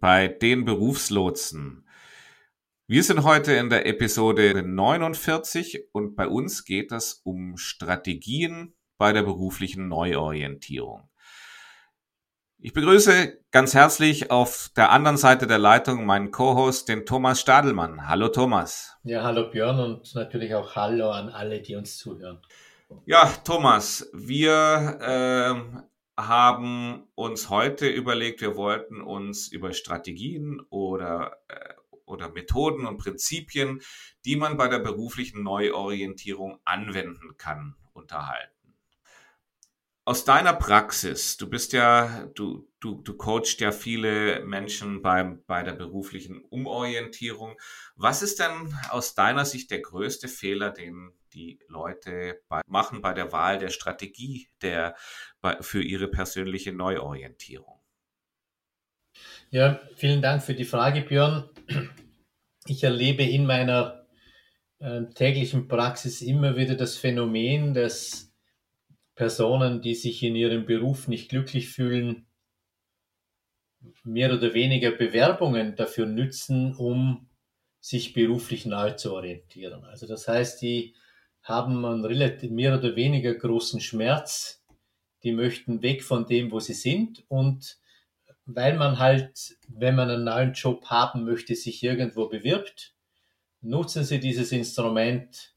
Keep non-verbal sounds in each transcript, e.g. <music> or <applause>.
bei den Berufslotsen. Wir sind heute in der Episode 49 und bei uns geht es um Strategien bei der beruflichen Neuorientierung. Ich begrüße ganz herzlich auf der anderen Seite der Leitung meinen Co-Host, den Thomas Stadelmann. Hallo Thomas. Ja, hallo Björn und natürlich auch Hallo an alle, die uns zuhören. Ja, Thomas, wir äh, haben uns heute überlegt, wir wollten uns über Strategien oder, äh, oder Methoden und Prinzipien, die man bei der beruflichen Neuorientierung anwenden kann, unterhalten. Aus deiner Praxis, du bist ja, du, du, du coachst ja viele Menschen beim, bei der beruflichen Umorientierung. Was ist denn aus deiner Sicht der größte Fehler, den die Leute bei, machen bei der Wahl der Strategie der, bei, für ihre persönliche Neuorientierung? Ja, vielen Dank für die Frage, Björn. Ich erlebe in meiner äh, täglichen Praxis immer wieder das Phänomen, dass Personen, die sich in ihrem Beruf nicht glücklich fühlen, mehr oder weniger Bewerbungen dafür nützen, um sich beruflich neu zu orientieren. Also das heißt, die haben einen relativ mehr oder weniger großen Schmerz. Die möchten weg von dem, wo sie sind. Und weil man halt, wenn man einen neuen Job haben möchte, sich irgendwo bewirbt, nutzen sie dieses Instrument,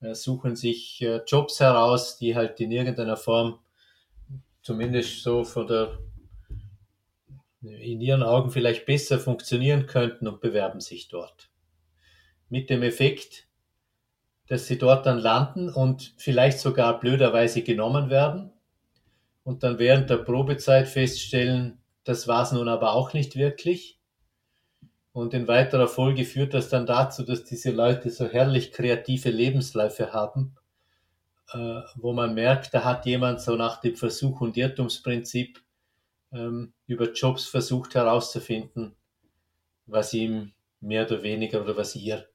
äh, suchen sich äh, Jobs heraus, die halt in irgendeiner Form zumindest so von der in ihren Augen vielleicht besser funktionieren könnten und bewerben sich dort. Mit dem Effekt, dass sie dort dann landen und vielleicht sogar blöderweise genommen werden und dann während der Probezeit feststellen, das war es nun aber auch nicht wirklich. Und in weiterer Folge führt das dann dazu, dass diese Leute so herrlich kreative Lebensläufe haben, äh, wo man merkt, da hat jemand so nach dem Versuch- und Irrtumsprinzip ähm, über Jobs versucht herauszufinden, was ihm mehr oder weniger oder was ihr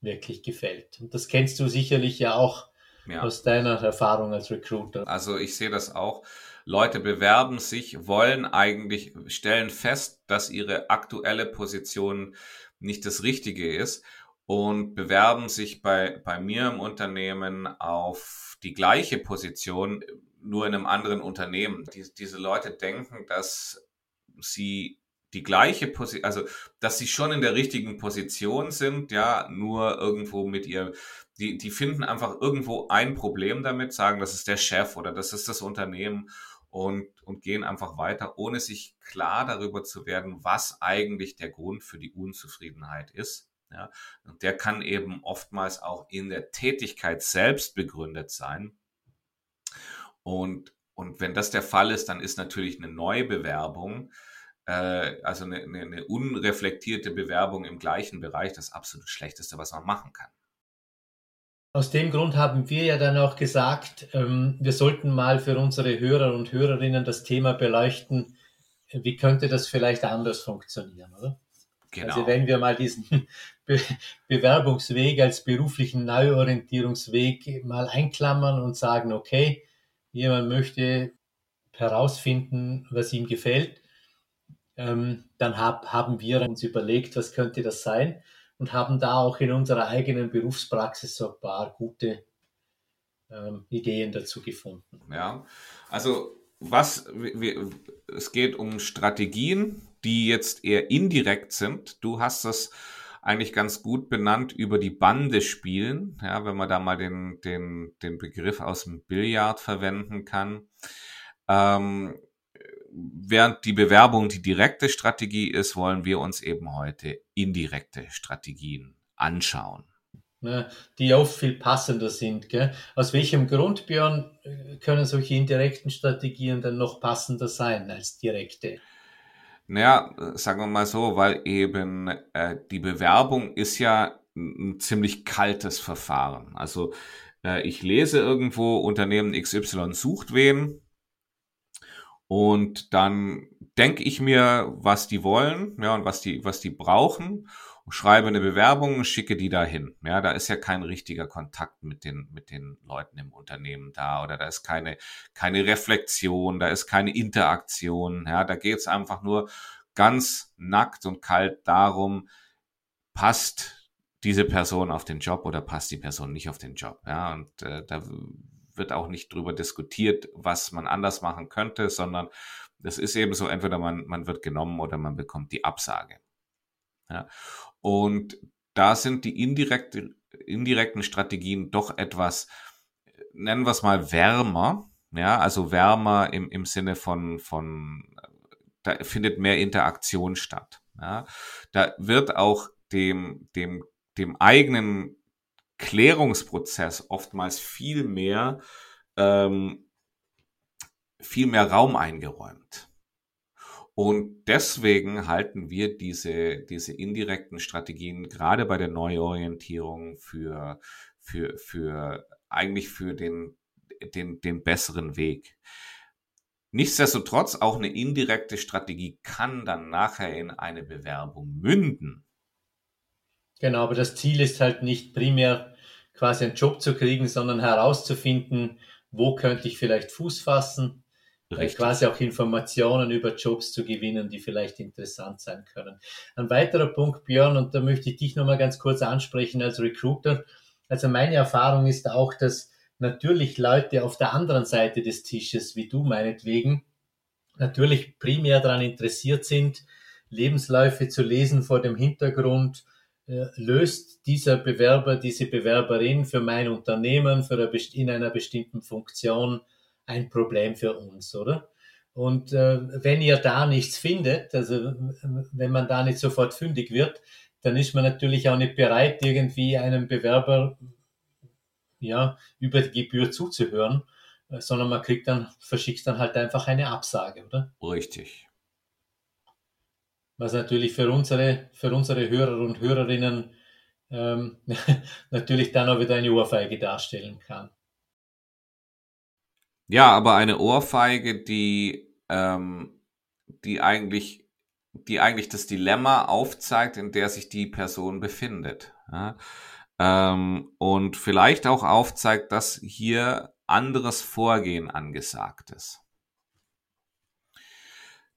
wirklich gefällt. Und das kennst du sicherlich ja auch ja. aus deiner Erfahrung als Recruiter. Also ich sehe das auch. Leute bewerben sich, wollen eigentlich, stellen fest, dass ihre aktuelle Position nicht das Richtige ist und bewerben sich bei, bei mir im Unternehmen auf die gleiche Position, nur in einem anderen Unternehmen. Die, diese Leute denken, dass sie die gleiche Position, also dass sie schon in der richtigen Position sind, ja, nur irgendwo mit ihr, die, die finden einfach irgendwo ein Problem damit, sagen, das ist der Chef oder das ist das Unternehmen und, und gehen einfach weiter, ohne sich klar darüber zu werden, was eigentlich der Grund für die Unzufriedenheit ist. Ja, und der kann eben oftmals auch in der Tätigkeit selbst begründet sein. Und, und wenn das der Fall ist, dann ist natürlich eine Neubewerbung also eine, eine, eine unreflektierte Bewerbung im gleichen Bereich das absolut Schlechteste, was man machen kann. Aus dem Grund haben wir ja dann auch gesagt, ähm, wir sollten mal für unsere Hörer und Hörerinnen das Thema beleuchten, wie könnte das vielleicht anders funktionieren, oder? Genau. Also wenn wir mal diesen <laughs> Be Bewerbungsweg als beruflichen Neuorientierungsweg mal einklammern und sagen, okay, jemand möchte herausfinden, was ihm gefällt, ähm, dann hab, haben wir uns überlegt, was könnte das sein und haben da auch in unserer eigenen Berufspraxis so ein paar gute ähm, Ideen dazu gefunden. Ja, also was wir, es geht um Strategien, die jetzt eher indirekt sind. Du hast das eigentlich ganz gut benannt über die Bande spielen, ja, wenn man da mal den, den, den Begriff aus dem Billard verwenden kann. Ähm, während die Bewerbung die direkte Strategie ist, wollen wir uns eben heute indirekte Strategien anschauen. Die oft viel passender sind. Gell? Aus welchem Grund, Björn, können solche indirekten Strategien dann noch passender sein als direkte? Naja, sagen wir mal so, weil eben äh, die Bewerbung ist ja ein ziemlich kaltes Verfahren. Also äh, ich lese irgendwo, Unternehmen XY sucht wen und dann denke ich mir, was die wollen, ja, und was die, was die brauchen, schreibe eine Bewerbung, schicke die dahin. Ja, da ist ja kein richtiger Kontakt mit den, mit den Leuten im Unternehmen da oder da ist keine, keine Reflexion, da ist keine Interaktion. Ja, da geht es einfach nur ganz nackt und kalt darum, passt diese Person auf den Job oder passt die Person nicht auf den Job. Ja, und äh, da wird auch nicht drüber diskutiert, was man anders machen könnte, sondern das ist eben so, entweder man, man wird genommen oder man bekommt die Absage. Ja. Und da sind die indirekte, indirekten Strategien doch etwas, nennen wir es mal wärmer, ja, also wärmer im, im Sinne von, von, da findet mehr Interaktion statt. Ja. Da wird auch dem, dem, dem eigenen Klärungsprozess oftmals viel mehr, ähm, viel mehr Raum eingeräumt. Und deswegen halten wir diese, diese indirekten Strategien gerade bei der Neuorientierung für, für, für eigentlich für den, den, den besseren Weg. Nichtsdestotrotz, auch eine indirekte Strategie kann dann nachher in eine Bewerbung münden. Genau, aber das Ziel ist halt nicht primär quasi einen Job zu kriegen, sondern herauszufinden, wo könnte ich vielleicht Fuß fassen, äh, Richtig. quasi auch Informationen über Jobs zu gewinnen, die vielleicht interessant sein können. Ein weiterer Punkt, Björn, und da möchte ich dich nochmal ganz kurz ansprechen als Recruiter. Also meine Erfahrung ist auch, dass natürlich Leute auf der anderen Seite des Tisches, wie du meinetwegen, natürlich primär daran interessiert sind, Lebensläufe zu lesen vor dem Hintergrund, löst dieser Bewerber, diese Bewerberin für mein Unternehmen, für eine, in einer bestimmten Funktion ein Problem für uns, oder? Und äh, wenn ihr da nichts findet, also wenn man da nicht sofort fündig wird, dann ist man natürlich auch nicht bereit, irgendwie einem Bewerber ja, über die Gebühr zuzuhören, äh, sondern man kriegt dann, verschickt dann halt einfach eine Absage, oder? Richtig was natürlich für unsere, für unsere Hörer und Hörerinnen ähm, <laughs> natürlich dann auch wieder eine Ohrfeige darstellen kann. Ja, aber eine Ohrfeige, die, ähm, die eigentlich, die eigentlich das Dilemma aufzeigt, in der sich die Person befindet. Ja? Ähm, und vielleicht auch aufzeigt, dass hier anderes Vorgehen angesagt ist.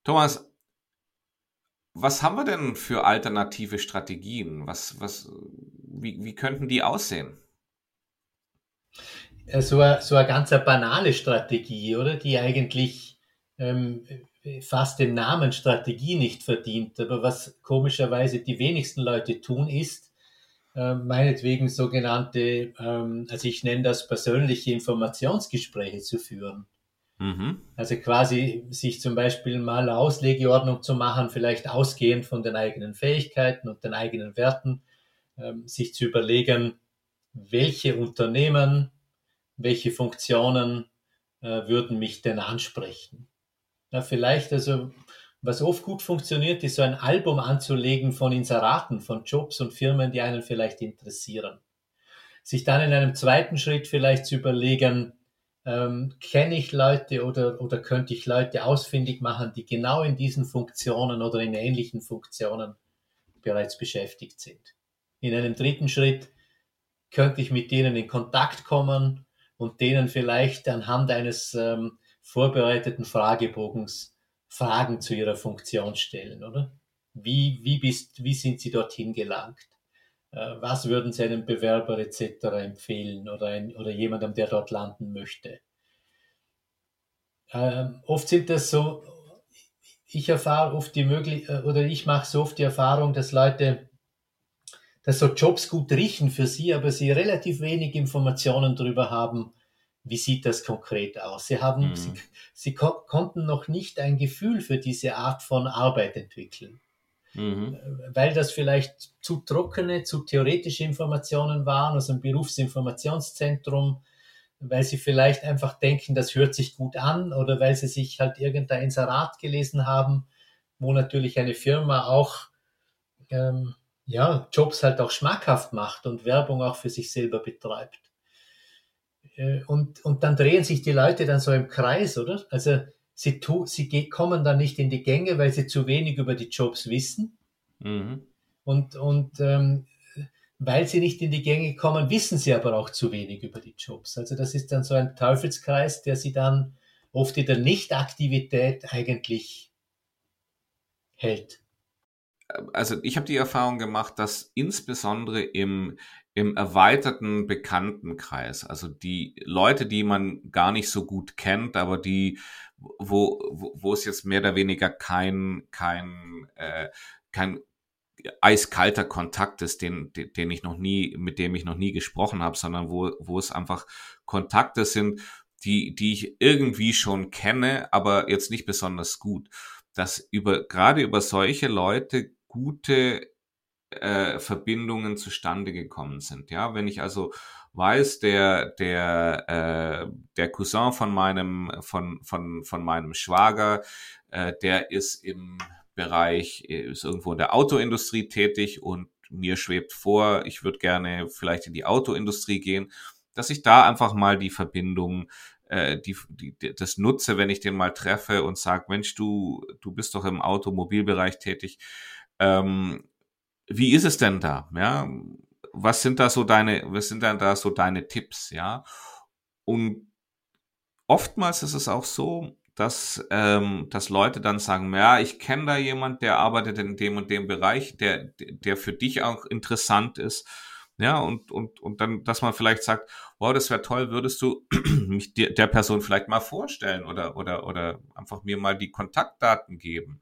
Thomas, was haben wir denn für alternative Strategien? Was, was, wie, wie könnten die aussehen? So eine, so eine ganz banale Strategie, oder? Die eigentlich ähm, fast den Namen Strategie nicht verdient. Aber was komischerweise die wenigsten Leute tun, ist, äh, meinetwegen sogenannte, ähm, also ich nenne das persönliche Informationsgespräche zu führen. Mhm. Also quasi sich zum Beispiel mal eine Auslegeordnung zu machen, vielleicht ausgehend von den eigenen Fähigkeiten und den eigenen Werten, ähm, sich zu überlegen, welche Unternehmen, welche Funktionen äh, würden mich denn ansprechen. Ja, vielleicht also, was oft gut funktioniert, ist so ein Album anzulegen von Inseraten, von Jobs und Firmen, die einen vielleicht interessieren. Sich dann in einem zweiten Schritt vielleicht zu überlegen, ähm, kenne ich Leute oder, oder könnte ich Leute ausfindig machen, die genau in diesen Funktionen oder in ähnlichen Funktionen bereits beschäftigt sind. In einem dritten Schritt könnte ich mit denen in Kontakt kommen und denen vielleicht anhand eines ähm, vorbereiteten Fragebogens Fragen zu ihrer Funktion stellen, oder? Wie, wie, bist, wie sind sie dorthin gelangt? Äh, was würden Sie einem Bewerber etc. empfehlen oder, ein, oder jemandem, der dort landen möchte? Ähm, oft sind das so, ich erfahre oft die Möglichkeit, äh, oder ich mache so oft die Erfahrung, dass Leute, dass so Jobs gut riechen für sie, aber sie relativ wenig Informationen darüber haben, wie sieht das konkret aus. Sie haben, mhm. sie, sie ko konnten noch nicht ein Gefühl für diese Art von Arbeit entwickeln mhm. weil das vielleicht zu trockene, zu theoretische Informationen waren aus einem Berufsinformationszentrum, weil sie vielleicht einfach denken, das hört sich gut an oder weil sie sich halt irgendein Inserat gelesen haben, wo natürlich eine Firma auch ähm, ja, Jobs halt auch schmackhaft macht und Werbung auch für sich selber betreibt. Äh, und, und dann drehen sich die Leute dann so im Kreis, oder? Also sie, tu, sie kommen dann nicht in die Gänge, weil sie zu wenig über die Jobs wissen. Mhm. Und, und ähm, weil sie nicht in die Gänge kommen, wissen sie aber auch zu wenig über die Jobs. Also das ist dann so ein Teufelskreis, der sie dann oft in der Nichtaktivität eigentlich hält. Also ich habe die Erfahrung gemacht, dass insbesondere im, im erweiterten Bekanntenkreis, also die Leute, die man gar nicht so gut kennt, aber die, wo, wo, wo es jetzt mehr oder weniger kein, kein, äh, kein eiskalter Kontakt ist, den, den ich noch nie, mit dem ich noch nie gesprochen habe, sondern wo, wo es einfach Kontakte sind, die, die ich irgendwie schon kenne, aber jetzt nicht besonders gut. Dass über, gerade über solche Leute gute äh, Verbindungen zustande gekommen sind. Ja, wenn ich also weiß, der, der, äh, der Cousin von meinem, von, von, von meinem Schwager, äh, der ist im Bereich, ist irgendwo in der Autoindustrie tätig und mir schwebt vor, ich würde gerne vielleicht in die Autoindustrie gehen, dass ich da einfach mal die Verbindung, äh, die, die, das nutze, wenn ich den mal treffe und sage, Mensch, du, du bist doch im Automobilbereich tätig. Ähm, wie ist es denn da? Ja, was sind da so deine, was sind denn da so deine Tipps? Ja, und oftmals ist es auch so, dass, ähm, dass Leute dann sagen, ja, ich kenne da jemand, der arbeitet in dem und dem Bereich, der, der für dich auch interessant ist. Ja, und, und, und dann, dass man vielleicht sagt, wow, das wäre toll, würdest du <clears throat> mich der, der Person vielleicht mal vorstellen oder, oder, oder einfach mir mal die Kontaktdaten geben.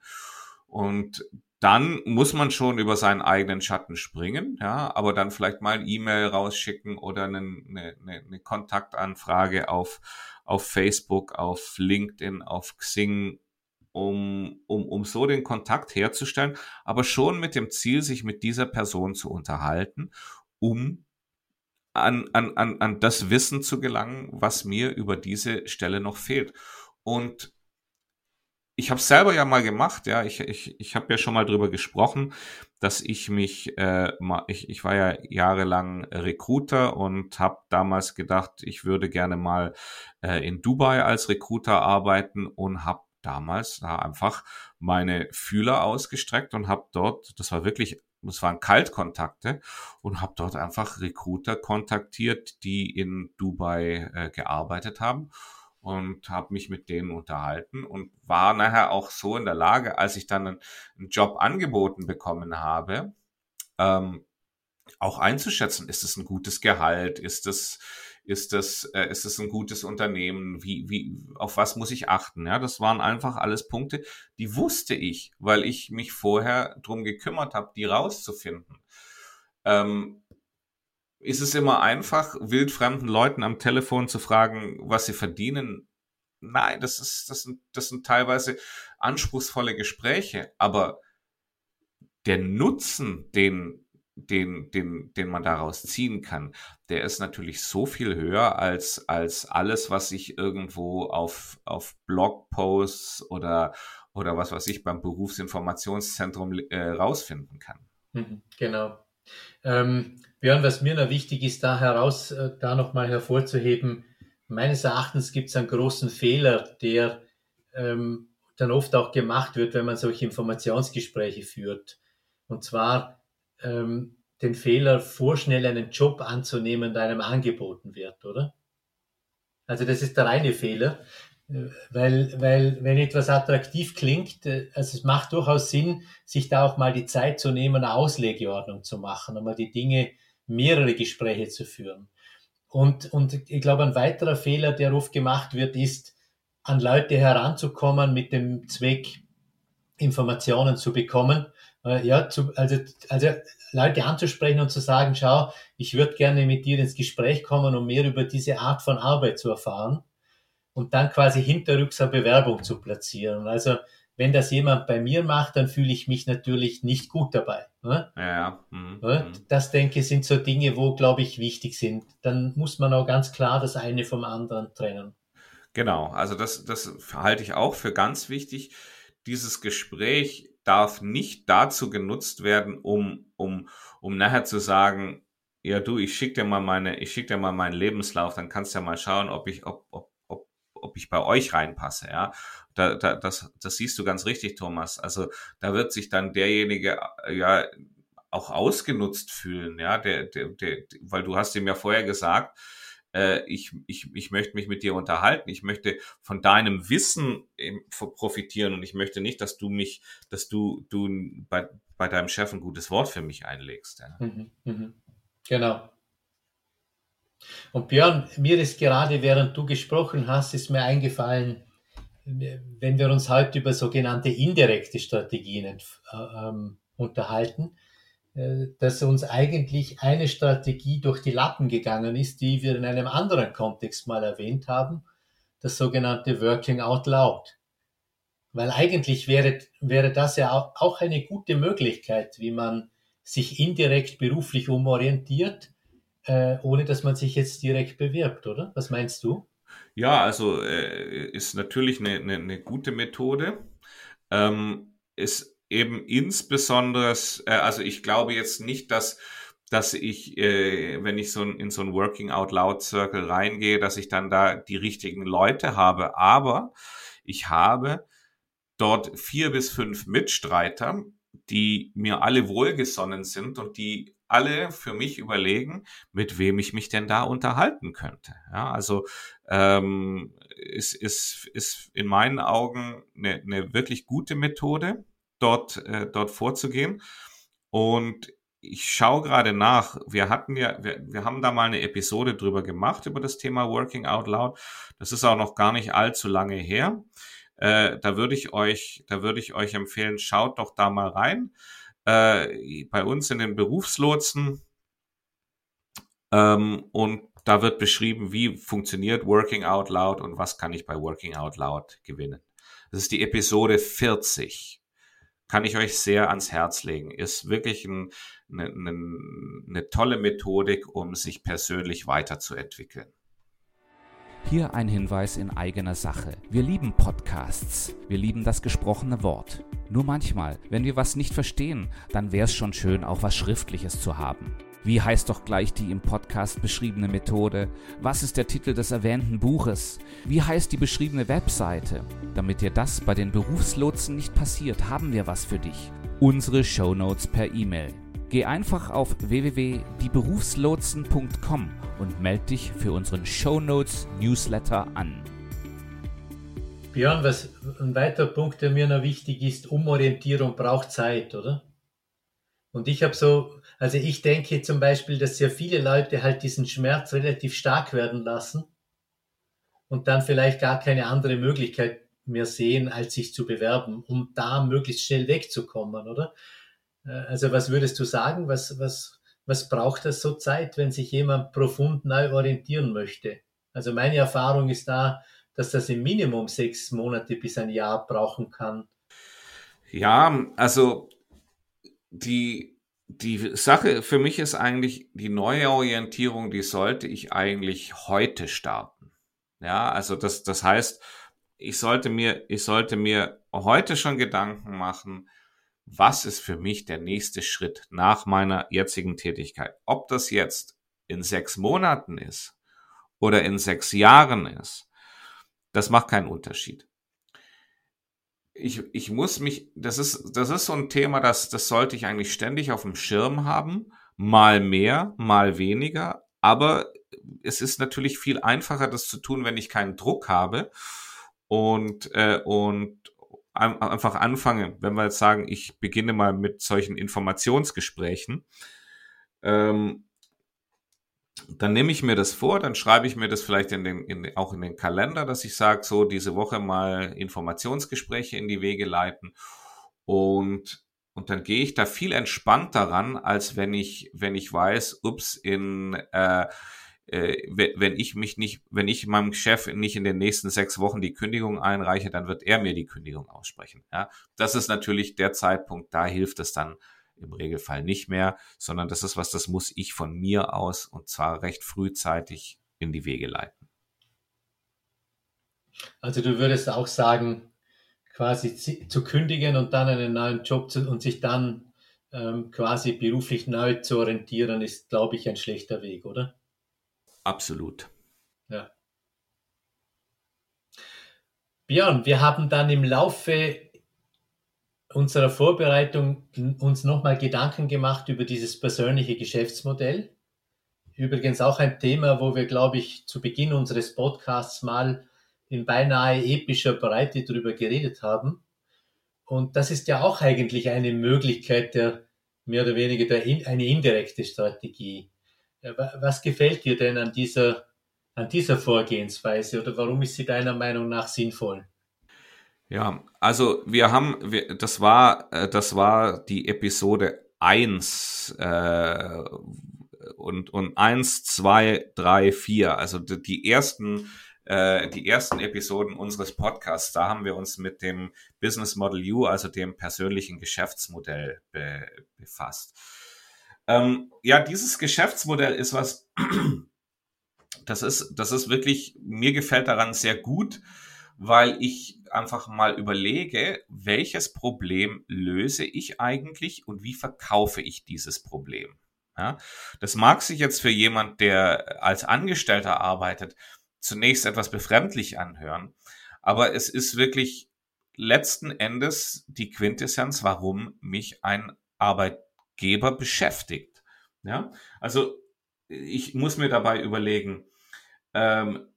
Und dann muss man schon über seinen eigenen Schatten springen, ja, aber dann vielleicht mal ein E-Mail rausschicken oder eine, eine, eine Kontaktanfrage auf, auf Facebook, auf LinkedIn, auf Xing, um, um, um so den Kontakt herzustellen, aber schon mit dem Ziel, sich mit dieser Person zu unterhalten, um an, an, an, an das Wissen zu gelangen, was mir über diese Stelle noch fehlt. Und ich habe selber ja mal gemacht, ja, ich, ich, ich habe ja schon mal drüber gesprochen, dass ich mich, äh, mal, ich, ich war ja jahrelang Recruiter und habe damals gedacht, ich würde gerne mal äh, in Dubai als Recruiter arbeiten und habe damals da einfach meine Fühler ausgestreckt und habe dort, das war wirklich, das waren Kaltkontakte und habe dort einfach Recruiter kontaktiert, die in Dubai äh, gearbeitet haben und habe mich mit denen unterhalten und war nachher auch so in der Lage, als ich dann einen, Job angeboten bekommen habe, ähm, auch einzuschätzen, ist es ein gutes Gehalt, ist es ist das äh, ist es ein gutes Unternehmen, wie wie auf was muss ich achten? Ja, das waren einfach alles Punkte, die wusste ich, weil ich mich vorher drum gekümmert habe, die rauszufinden. Ähm, ist es immer einfach, wildfremden Leuten am Telefon zu fragen, was sie verdienen? Nein, das ist, das sind, das sind teilweise anspruchsvolle Gespräche, aber der Nutzen, den, den, den, den man daraus ziehen kann, der ist natürlich so viel höher als, als alles, was ich irgendwo auf, auf Blogposts oder, oder was weiß ich beim Berufsinformationszentrum äh, rausfinden kann. Mhm, genau. Ähm, Björn, was mir noch wichtig ist, da heraus, äh, da nochmal hervorzuheben, meines Erachtens gibt es einen großen Fehler, der ähm, dann oft auch gemacht wird, wenn man solche Informationsgespräche führt. Und zwar ähm, den Fehler, vorschnell einen Job anzunehmen, der einem angeboten wird, oder? Also das ist der reine Fehler, äh, weil, weil wenn etwas attraktiv klingt, äh, also es macht durchaus Sinn, sich da auch mal die Zeit zu nehmen, eine Auslegeordnung zu machen, einmal die Dinge, mehrere Gespräche zu führen. Und, und ich glaube, ein weiterer Fehler, der oft gemacht wird, ist, an Leute heranzukommen mit dem Zweck, Informationen zu bekommen. Äh, ja, zu, also, also Leute anzusprechen und zu sagen, schau, ich würde gerne mit dir ins Gespräch kommen, um mehr über diese Art von Arbeit zu erfahren und dann quasi hinterrücks eine Bewerbung zu platzieren. Also wenn das jemand bei mir macht, dann fühle ich mich natürlich nicht gut dabei. Ne? Ja. Mhm. Ne? Mhm. Das denke ich sind so Dinge, wo, glaube ich, wichtig sind. Dann muss man auch ganz klar das eine vom anderen trennen. Genau, also das, das halte ich auch für ganz wichtig. dieses Gespräch darf nicht dazu genutzt werden, um, um, um nachher zu sagen, ja du, ich schick dir mal meine, ich schick dir mal meinen Lebenslauf, dann kannst du ja mal schauen, ob ich, ob, ob, ob, ob ich bei euch reinpasse, ja. Da, da, das, das siehst du ganz richtig, Thomas. Also da wird sich dann derjenige ja auch ausgenutzt fühlen, ja, der, der, der, weil du hast ihm ja vorher gesagt, äh, ich, ich, ich möchte mich mit dir unterhalten, ich möchte von deinem Wissen profitieren und ich möchte nicht, dass du mich, dass du, du bei, bei deinem Chef ein gutes Wort für mich einlegst. Ja. Mhm, mh. Genau. Und Björn, mir ist gerade, während du gesprochen hast, ist mir eingefallen, wenn wir uns heute über sogenannte indirekte Strategien äh, ähm, unterhalten, äh, dass uns eigentlich eine Strategie durch die Lappen gegangen ist, die wir in einem anderen Kontext mal erwähnt haben, das sogenannte Working Out Loud. Weil eigentlich wäre, wäre das ja auch eine gute Möglichkeit, wie man sich indirekt beruflich umorientiert, äh, ohne dass man sich jetzt direkt bewirbt, oder? Was meinst du? Ja, also äh, ist natürlich eine, eine, eine gute Methode. Ähm, ist eben insbesondere, äh, also ich glaube jetzt nicht, dass dass ich, äh, wenn ich so in so ein Working Out Loud Circle reingehe, dass ich dann da die richtigen Leute habe. Aber ich habe dort vier bis fünf Mitstreiter, die mir alle wohlgesonnen sind und die alle für mich überlegen, mit wem ich mich denn da unterhalten könnte. Ja, also ähm, ist, ist, ist in meinen Augen eine, eine wirklich gute Methode dort, äh, dort vorzugehen. Und ich schaue gerade nach. Wir hatten ja, wir, wir haben da mal eine Episode drüber gemacht über das Thema Working Out Loud. Das ist auch noch gar nicht allzu lange her. Äh, da würde ich euch, da würde ich euch empfehlen, schaut doch da mal rein. Äh, bei uns in den Berufslotsen. Ähm, und da wird beschrieben, wie funktioniert Working Out Loud und was kann ich bei Working Out Loud gewinnen. Das ist die Episode 40 kann ich euch sehr ans Herz legen. Ist wirklich ein, eine, eine, eine tolle Methodik, um sich persönlich weiterzuentwickeln. Hier ein Hinweis in eigener Sache. Wir lieben Podcasts. Wir lieben das gesprochene Wort. Nur manchmal, wenn wir was nicht verstehen, dann wäre es schon schön, auch was Schriftliches zu haben. Wie heißt doch gleich die im Podcast beschriebene Methode? Was ist der Titel des erwähnten Buches? Wie heißt die beschriebene Webseite? Damit dir das bei den Berufslotsen nicht passiert, haben wir was für dich. Unsere Shownotes per E-Mail. Geh einfach auf www.dieberufslotsen.com und melde dich für unseren Shownotes Newsletter an. Björn, was ein weiterer Punkt, der mir noch wichtig ist, Umorientierung braucht Zeit, oder? Und ich habe so also ich denke zum Beispiel, dass sehr viele Leute halt diesen Schmerz relativ stark werden lassen und dann vielleicht gar keine andere Möglichkeit mehr sehen, als sich zu bewerben, um da möglichst schnell wegzukommen, oder? Äh, also was würdest du sagen? Was, was, was braucht das so Zeit, wenn sich jemand profund neu orientieren möchte? Also meine Erfahrung ist da, dass das im Minimum sechs Monate bis ein Jahr brauchen kann. Ja, also die die Sache für mich ist eigentlich, die Neuorientierung, die sollte ich eigentlich heute starten. Ja, also das, das heißt, ich sollte mir, ich sollte mir heute schon Gedanken machen, was ist für mich der nächste Schritt nach meiner jetzigen Tätigkeit? Ob das jetzt in sechs Monaten ist oder in sechs Jahren ist, das macht keinen Unterschied ich, ich muss mich, das ist, das ist so ein Thema, das, das sollte ich eigentlich ständig auf dem Schirm haben. Mal mehr, mal weniger. Aber es ist natürlich viel einfacher, das zu tun, wenn ich keinen Druck habe und, äh, und einfach anfange, wenn wir jetzt sagen, ich beginne mal mit solchen Informationsgesprächen. Ähm, dann nehme ich mir das vor, dann schreibe ich mir das vielleicht in den, in, auch in den Kalender, dass ich sage, so diese Woche mal Informationsgespräche in die Wege leiten und und dann gehe ich da viel entspannter ran, als wenn ich, wenn ich weiß, ups, in äh, wenn ich mich nicht, wenn ich meinem Chef nicht in den nächsten sechs Wochen die Kündigung einreiche, dann wird er mir die Kündigung aussprechen. Ja, das ist natürlich der Zeitpunkt, da hilft es dann im Regelfall nicht mehr, sondern das ist was, das muss ich von mir aus und zwar recht frühzeitig in die Wege leiten. Also du würdest auch sagen, quasi zu kündigen und dann einen neuen Job zu, und sich dann ähm, quasi beruflich neu zu orientieren, ist, glaube ich, ein schlechter Weg, oder? Absolut. Ja. Björn, wir haben dann im Laufe unserer Vorbereitung uns nochmal Gedanken gemacht über dieses persönliche Geschäftsmodell. Übrigens auch ein Thema, wo wir, glaube ich, zu Beginn unseres Podcasts mal in beinahe epischer Breite darüber geredet haben. Und das ist ja auch eigentlich eine Möglichkeit der mehr oder weniger der, eine indirekte Strategie. Was gefällt dir denn an dieser, an dieser Vorgehensweise oder warum ist sie deiner Meinung nach sinnvoll? Ja, also wir haben, wir, das war, äh, das war die Episode eins äh, und, und eins, zwei, drei, vier. Also die ersten, äh, die ersten Episoden unseres Podcasts, da haben wir uns mit dem Business Model U, also dem persönlichen Geschäftsmodell be, befasst. Ähm, ja, dieses Geschäftsmodell ist was, <clears throat> das ist, das ist wirklich, mir gefällt daran sehr gut, weil ich einfach mal überlege, welches Problem löse ich eigentlich und wie verkaufe ich dieses Problem. Ja, das mag sich jetzt für jemand, der als Angestellter arbeitet, zunächst etwas befremdlich anhören, aber es ist wirklich letzten Endes die Quintessenz, warum mich ein Arbeitgeber beschäftigt. Ja, also ich muss mir dabei überlegen, ähm,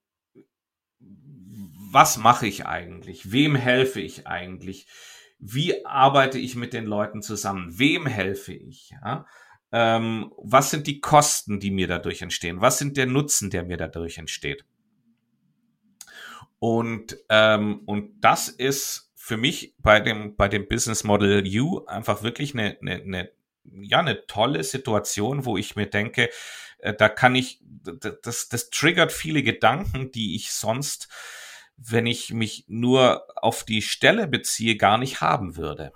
was mache ich eigentlich? Wem helfe ich eigentlich? Wie arbeite ich mit den Leuten zusammen? Wem helfe ich? Ja? Ähm, was sind die Kosten, die mir dadurch entstehen? Was sind der Nutzen, der mir dadurch entsteht? Und, ähm, und das ist für mich bei dem, bei dem Business Model U einfach wirklich eine, eine, eine, ja, eine tolle Situation, wo ich mir denke, äh, da kann ich, das, das triggert viele Gedanken, die ich sonst wenn ich mich nur auf die Stelle beziehe, gar nicht haben würde.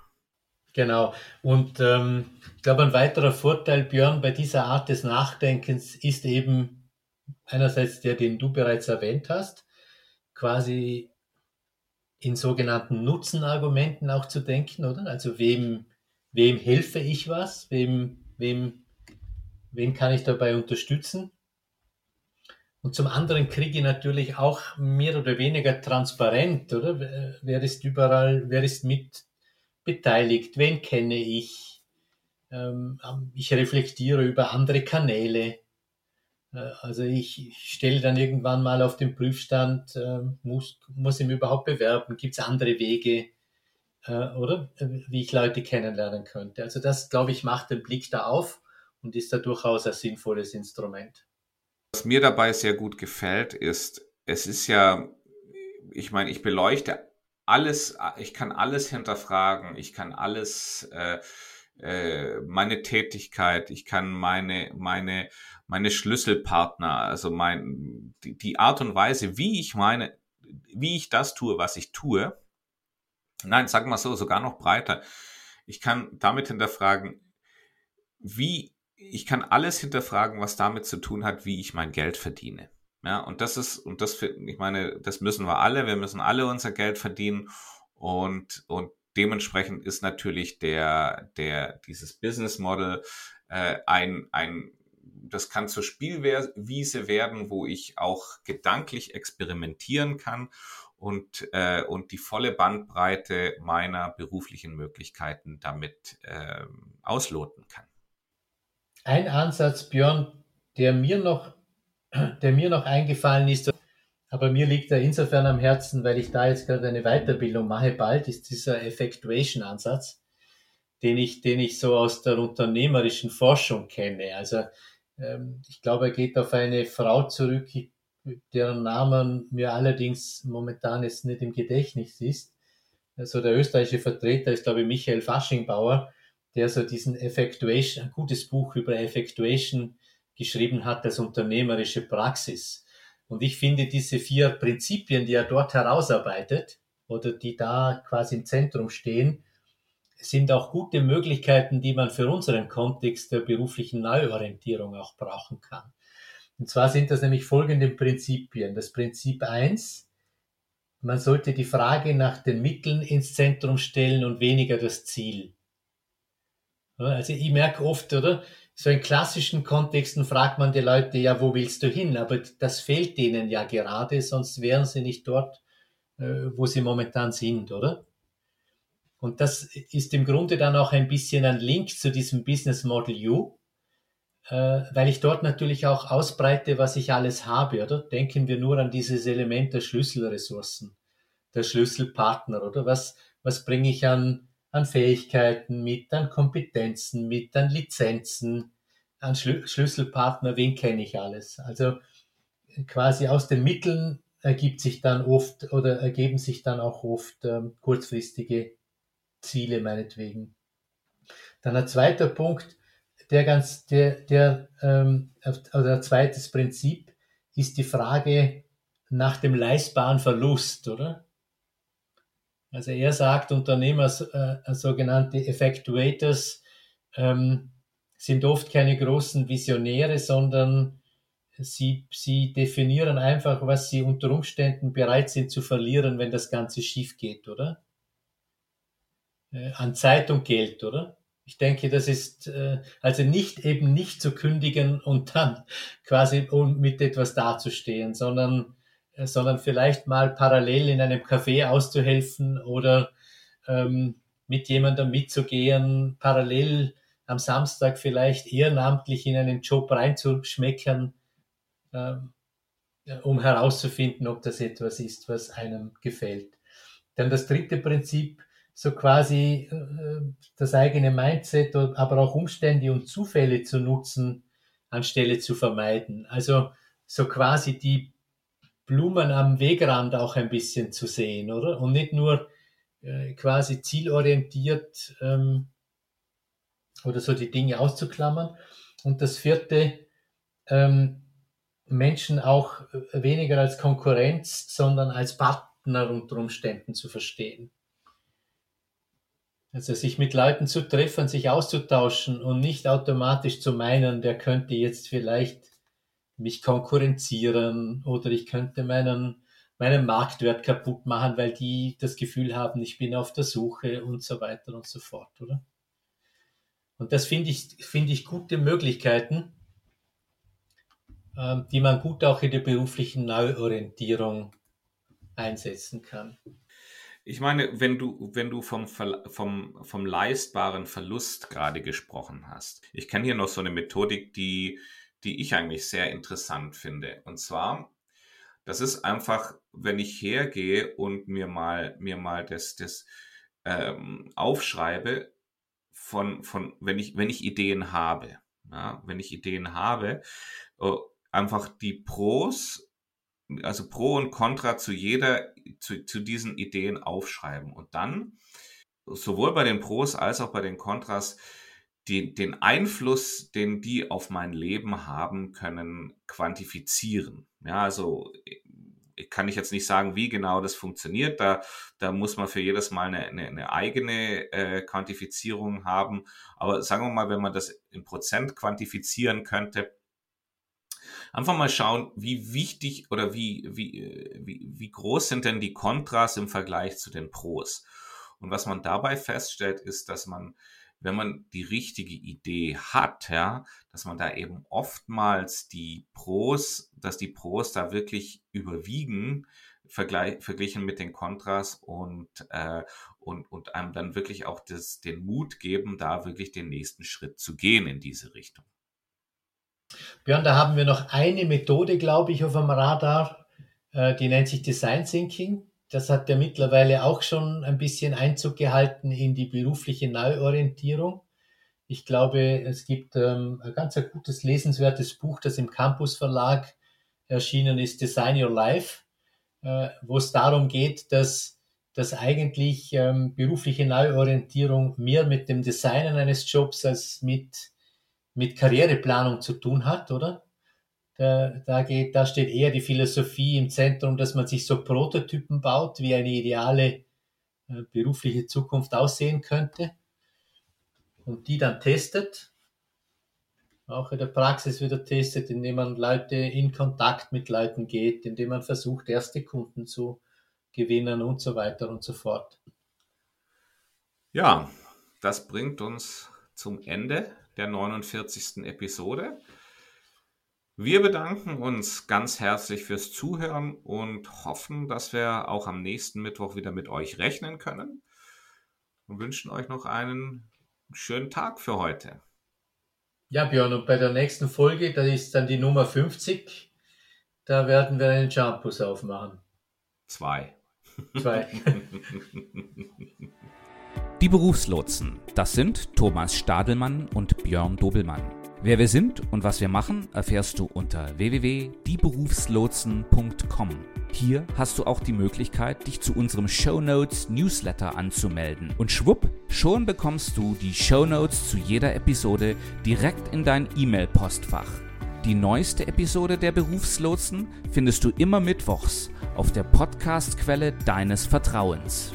Genau. Und ähm, ich glaube, ein weiterer Vorteil, Björn, bei dieser Art des Nachdenkens ist eben einerseits der, den du bereits erwähnt hast, quasi in sogenannten Nutzenargumenten auch zu denken, oder? Also wem, wem helfe ich was? Wem, wem, wen kann ich dabei unterstützen? Und zum anderen kriege ich natürlich auch mehr oder weniger transparent, oder? Wer ist überall, wer ist mit beteiligt, wen kenne ich? Ähm, ich reflektiere über andere Kanäle. Äh, also ich stelle dann irgendwann mal auf den Prüfstand, ähm, muss, muss ich mich überhaupt bewerben? Gibt es andere Wege, äh, oder? Wie ich Leute kennenlernen könnte. Also das, glaube ich, macht den Blick da auf und ist da durchaus ein sinnvolles Instrument. Was mir dabei sehr gut gefällt, ist, es ist ja, ich meine, ich beleuchte alles, ich kann alles hinterfragen, ich kann alles, äh, äh, meine Tätigkeit, ich kann meine, meine, meine Schlüsselpartner, also mein, die, die Art und Weise, wie ich meine, wie ich das tue, was ich tue. Nein, sagen wir so, sogar noch breiter. Ich kann damit hinterfragen, wie ich kann alles hinterfragen, was damit zu tun hat, wie ich mein Geld verdiene. Ja, und das ist, und das, ich meine, das müssen wir alle, wir müssen alle unser Geld verdienen und, und dementsprechend ist natürlich der, der, dieses Business Model äh, ein, ein, das kann zur Spielwiese werden, wo ich auch gedanklich experimentieren kann und, äh, und die volle Bandbreite meiner beruflichen Möglichkeiten damit äh, ausloten kann. Ein Ansatz, Björn, der mir noch, <clears throat> der mir noch eingefallen ist, aber mir liegt er insofern am Herzen, weil ich da jetzt gerade eine Weiterbildung mache bald, ist dieser Effectuation-Ansatz, den ich, den ich so aus der unternehmerischen Forschung kenne. Also ähm, ich glaube, er geht auf eine Frau zurück, deren Namen mir allerdings momentan jetzt nicht im Gedächtnis ist. Also der österreichische Vertreter ist, glaube ich, Michael Faschingbauer der so diesen Effectuation, ein gutes Buch über Effectuation geschrieben hat als unternehmerische Praxis. Und ich finde diese vier Prinzipien, die er dort herausarbeitet oder die da quasi im Zentrum stehen, sind auch gute Möglichkeiten, die man für unseren Kontext der beruflichen Neuorientierung auch brauchen kann. Und zwar sind das nämlich folgende Prinzipien. Das Prinzip eins: man sollte die Frage nach den Mitteln ins Zentrum stellen und weniger das Ziel. Also ich merke oft, oder? So in klassischen Kontexten fragt man die Leute, ja, wo willst du hin? Aber das fehlt denen ja gerade, sonst wären sie nicht dort, äh, wo sie momentan sind, oder? Und das ist im Grunde dann auch ein bisschen ein Link zu diesem Business Model U, äh, weil ich dort natürlich auch ausbreite, was ich alles habe, oder? Denken wir nur an dieses Element der Schlüsselressourcen, der Schlüsselpartner, oder? Was, was bringe ich an, an Fähigkeiten mit, an Kompetenzen mit, an Lizenzen, an Schlü Schlüsselpartner, wen kenne ich alles? Also quasi aus den Mitteln ergibt sich dann oft oder ergeben sich dann auch oft ähm, kurzfristige Ziele meinetwegen. Dann ein zweiter Punkt, der ganz, der, der, ähm, oder ein zweites Prinzip ist die Frage nach dem leistbaren Verlust, oder? Also er sagt, Unternehmer, äh, sogenannte Effectuators, ähm, sind oft keine großen Visionäre, sondern sie, sie definieren einfach, was sie unter Umständen bereit sind zu verlieren, wenn das Ganze schief geht, oder? Äh, an Zeit und Geld, oder? Ich denke, das ist äh, also nicht eben nicht zu kündigen und dann quasi mit etwas dazustehen, sondern äh, sondern vielleicht mal parallel in einem Café auszuhelfen oder ähm, mit jemandem mitzugehen, parallel am Samstag vielleicht ehrenamtlich in einen Job reinzuschmeckern, ähm, um herauszufinden, ob das etwas ist, was einem gefällt. Dann das dritte Prinzip, so quasi äh, das eigene Mindset, aber auch Umstände und Zufälle zu nutzen, anstelle zu vermeiden. Also so quasi die Blumen am Wegrand auch ein bisschen zu sehen, oder? Und nicht nur äh, quasi zielorientiert ähm, oder so die Dinge auszuklammern. Und das vierte, ähm, Menschen auch weniger als Konkurrenz, sondern als Partner unter Umständen zu verstehen. Also sich mit Leuten zu treffen, sich auszutauschen und nicht automatisch zu meinen, der könnte jetzt vielleicht mich konkurrenzieren oder ich könnte meinen, meinen Marktwert kaputt machen, weil die das Gefühl haben, ich bin auf der Suche und so weiter und so fort, oder? Und das finde ich, finde ich gute Möglichkeiten, ähm, die man gut auch in der beruflichen Neuorientierung einsetzen kann. Ich meine, wenn du, wenn du vom, vom, vom leistbaren Verlust gerade gesprochen hast, ich kenne hier noch so eine Methodik, die, die ich eigentlich sehr interessant finde. Und zwar, das ist einfach, wenn ich hergehe und mir mal, mir mal das, das ähm, aufschreibe, von, von, wenn ich, wenn ich Ideen habe. Ja, wenn ich Ideen habe, äh, einfach die Pros also Pro und Contra zu jeder, zu, zu diesen Ideen aufschreiben und dann sowohl bei den Pros als auch bei den Kontras die, den Einfluss, den die auf mein Leben haben können, quantifizieren. Ja, also kann ich jetzt nicht sagen, wie genau das funktioniert. Da, da muss man für jedes Mal eine, eine, eine eigene äh, Quantifizierung haben. Aber sagen wir mal, wenn man das in Prozent quantifizieren könnte, Einfach mal schauen, wie wichtig oder wie, wie, äh, wie, wie groß sind denn die Kontras im Vergleich zu den Pros. Und was man dabei feststellt, ist, dass man, wenn man die richtige Idee hat, ja, dass man da eben oftmals die Pros, dass die Pros da wirklich überwiegen, vergleich, verglichen mit den Kontras und, äh, und, und einem dann wirklich auch das, den Mut geben, da wirklich den nächsten Schritt zu gehen in diese Richtung. Björn, da haben wir noch eine Methode, glaube ich, auf dem Radar, äh, die nennt sich Design Thinking. Das hat ja mittlerweile auch schon ein bisschen Einzug gehalten in die berufliche Neuorientierung. Ich glaube, es gibt ähm, ein ganz ein gutes, lesenswertes Buch, das im Campus Verlag erschienen ist, Design Your Life, äh, wo es darum geht, dass, dass eigentlich ähm, berufliche Neuorientierung mehr mit dem Designen eines Jobs als mit mit Karriereplanung zu tun hat, oder? Da, da, geht, da steht eher die Philosophie im Zentrum, dass man sich so Prototypen baut, wie eine ideale äh, berufliche Zukunft aussehen könnte und die dann testet, auch in der Praxis wieder testet, indem man Leute in Kontakt mit Leuten geht, indem man versucht, erste Kunden zu gewinnen und so weiter und so fort. Ja, das bringt uns zum Ende der 49. Episode. Wir bedanken uns ganz herzlich fürs Zuhören und hoffen, dass wir auch am nächsten Mittwoch wieder mit euch rechnen können und wünschen euch noch einen schönen Tag für heute. Ja, Björn, und bei der nächsten Folge, das ist dann die Nummer 50, da werden wir einen Campus aufmachen. Zwei. Zwei. <laughs> Die Berufslotsen, das sind Thomas Stadelmann und Björn Dobelmann. Wer wir sind und was wir machen, erfährst du unter www.dieberufslotsen.com. Hier hast du auch die Möglichkeit, dich zu unserem Show Notes Newsletter anzumelden. Und schwupp, schon bekommst du die Show Notes zu jeder Episode direkt in dein E-Mail-Postfach. Die neueste Episode der Berufslotsen findest du immer mittwochs auf der Podcast-Quelle deines Vertrauens.